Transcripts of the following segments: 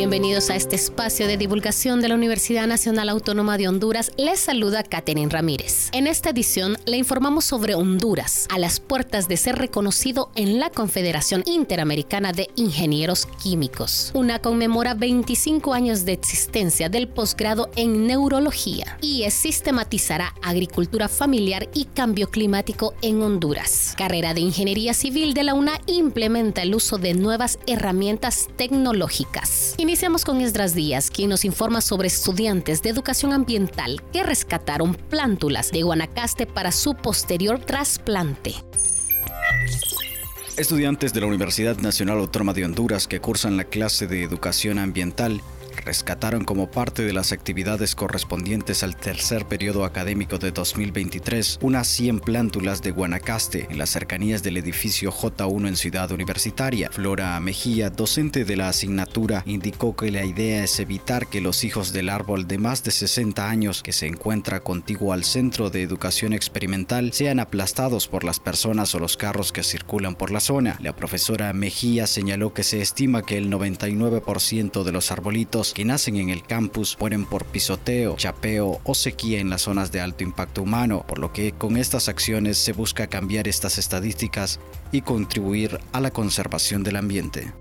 Bienvenidos a este espacio de divulgación de la Universidad Nacional Autónoma de Honduras. Les saluda Katherine Ramírez. En esta edición le informamos sobre Honduras, a las puertas de ser reconocido en la Confederación Interamericana de Ingenieros Químicos. Una conmemora 25 años de existencia del posgrado en neurología y sistematizará agricultura familiar y cambio climático en Honduras. Carrera de Ingeniería Civil de la UNA implementa el uso de nuevas herramientas tecnológicas. Iniciamos con Esdras Díaz, quien nos informa sobre estudiantes de educación ambiental que rescataron plántulas de Guanacaste para su posterior trasplante. Estudiantes de la Universidad Nacional Autónoma de Honduras que cursan la clase de educación ambiental rescataron como parte de las actividades correspondientes al tercer periodo académico de 2023 unas 100 plántulas de Guanacaste en las cercanías del edificio J1 en Ciudad Universitaria. Flora Mejía, docente de la asignatura, indicó que la idea es evitar que los hijos del árbol de más de 60 años que se encuentra contiguo al Centro de Educación Experimental sean aplastados por las personas o los carros que circulan por la zona. La profesora Mejía señaló que se estima que el 99% de los arbolitos que nacen en el campus mueren por pisoteo, chapeo o sequía en las zonas de alto impacto humano, por lo que con estas acciones se busca cambiar estas estadísticas y contribuir a la conservación del ambiente.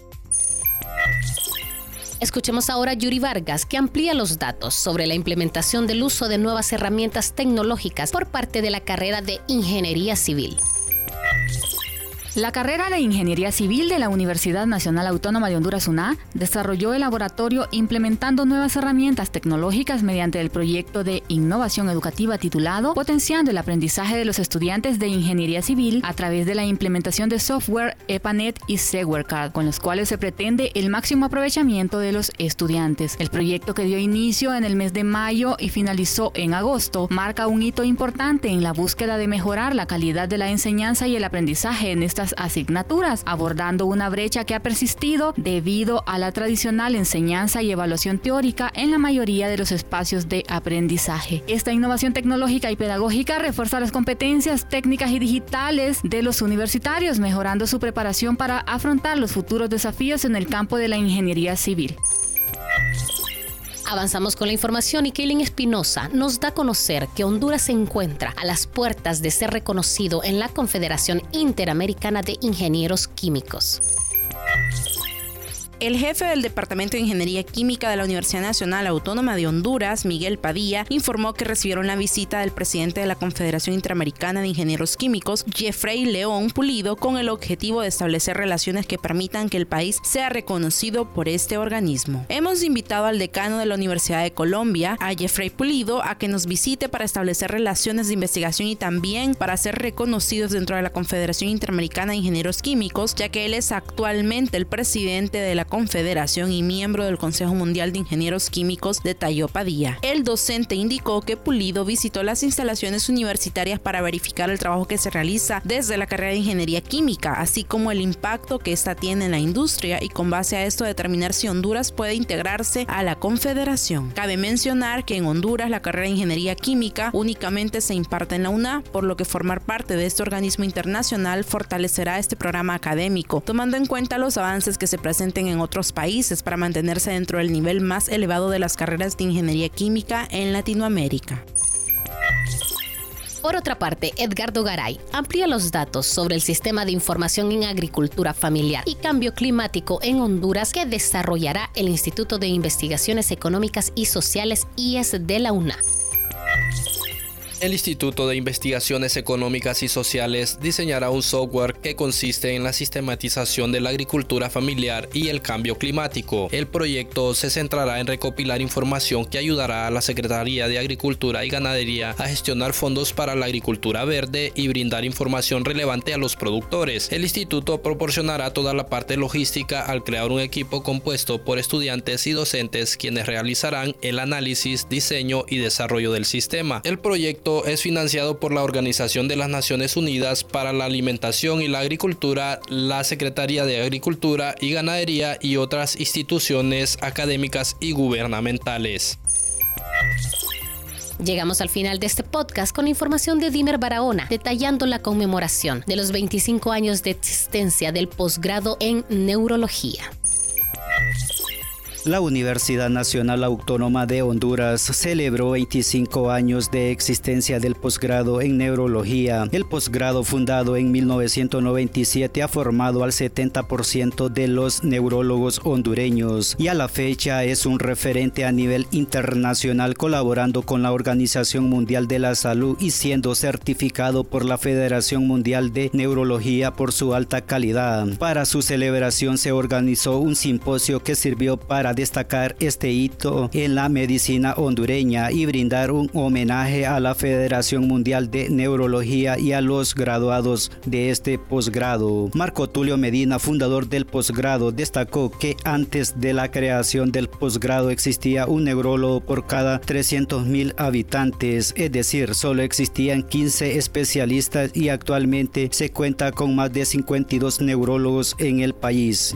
Escuchemos ahora a Yuri Vargas, que amplía los datos sobre la implementación del uso de nuevas herramientas tecnológicas por parte de la carrera de Ingeniería Civil. La carrera de Ingeniería Civil de la Universidad Nacional Autónoma de Honduras UNA desarrolló el laboratorio implementando nuevas herramientas tecnológicas mediante el proyecto de innovación educativa titulado Potenciando el aprendizaje de los estudiantes de Ingeniería Civil a través de la implementación de software EPANET y SegWareCard, con los cuales se pretende el máximo aprovechamiento de los estudiantes. El proyecto que dio inicio en el mes de mayo y finalizó en agosto marca un hito importante en la búsqueda de mejorar la calidad de la enseñanza y el aprendizaje en este asignaturas, abordando una brecha que ha persistido debido a la tradicional enseñanza y evaluación teórica en la mayoría de los espacios de aprendizaje. Esta innovación tecnológica y pedagógica refuerza las competencias técnicas y digitales de los universitarios, mejorando su preparación para afrontar los futuros desafíos en el campo de la ingeniería civil. Avanzamos con la información y Kaylin Espinosa nos da a conocer que Honduras se encuentra a las puertas de ser reconocido en la Confederación Interamericana de Ingenieros Químicos. El jefe del Departamento de Ingeniería Química de la Universidad Nacional Autónoma de Honduras, Miguel Padilla, informó que recibieron la visita del presidente de la Confederación Interamericana de Ingenieros Químicos, Jeffrey León Pulido, con el objetivo de establecer relaciones que permitan que el país sea reconocido por este organismo. Hemos invitado al decano de la Universidad de Colombia, a Jeffrey Pulido, a que nos visite para establecer relaciones de investigación y también para ser reconocidos dentro de la Confederación Interamericana de Ingenieros Químicos, ya que él es actualmente el presidente de la Confederación y miembro del Consejo Mundial de Ingenieros Químicos de Tayopadía. El docente indicó que Pulido visitó las instalaciones universitarias para verificar el trabajo que se realiza desde la carrera de Ingeniería Química, así como el impacto que esta tiene en la industria y con base a esto determinar si Honduras puede integrarse a la Confederación. Cabe mencionar que en Honduras la carrera de Ingeniería Química únicamente se imparte en la UNA, por lo que formar parte de este organismo internacional fortalecerá este programa académico, tomando en cuenta los avances que se presenten en otros países para mantenerse dentro del nivel más elevado de las carreras de ingeniería química en Latinoamérica. Por otra parte, Edgardo Garay amplía los datos sobre el sistema de información en agricultura familiar y cambio climático en Honduras que desarrollará el Instituto de Investigaciones Económicas y Sociales IES de la UNA. El Instituto de Investigaciones Económicas y Sociales diseñará un software que consiste en la sistematización de la agricultura familiar y el cambio climático. El proyecto se centrará en recopilar información que ayudará a la Secretaría de Agricultura y Ganadería a gestionar fondos para la agricultura verde y brindar información relevante a los productores. El instituto proporcionará toda la parte logística al crear un equipo compuesto por estudiantes y docentes quienes realizarán el análisis, diseño y desarrollo del sistema. El proyecto es financiado por la Organización de las Naciones Unidas para la Alimentación y la Agricultura, la Secretaría de Agricultura y Ganadería y otras instituciones académicas y gubernamentales. Llegamos al final de este podcast con información de Dimer Barahona, detallando la conmemoración de los 25 años de existencia del posgrado en neurología. La Universidad Nacional Autónoma de Honduras celebró 25 años de existencia del posgrado en neurología. El posgrado fundado en 1997 ha formado al 70% de los neurólogos hondureños y a la fecha es un referente a nivel internacional colaborando con la Organización Mundial de la Salud y siendo certificado por la Federación Mundial de Neurología por su alta calidad. Para su celebración se organizó un simposio que sirvió para destacar este hito en la medicina hondureña y brindar un homenaje a la Federación Mundial de Neurología y a los graduados de este posgrado. Marco Tulio Medina, fundador del posgrado, destacó que antes de la creación del posgrado existía un neurólogo por cada 300 mil habitantes, es decir, solo existían 15 especialistas y actualmente se cuenta con más de 52 neurólogos en el país.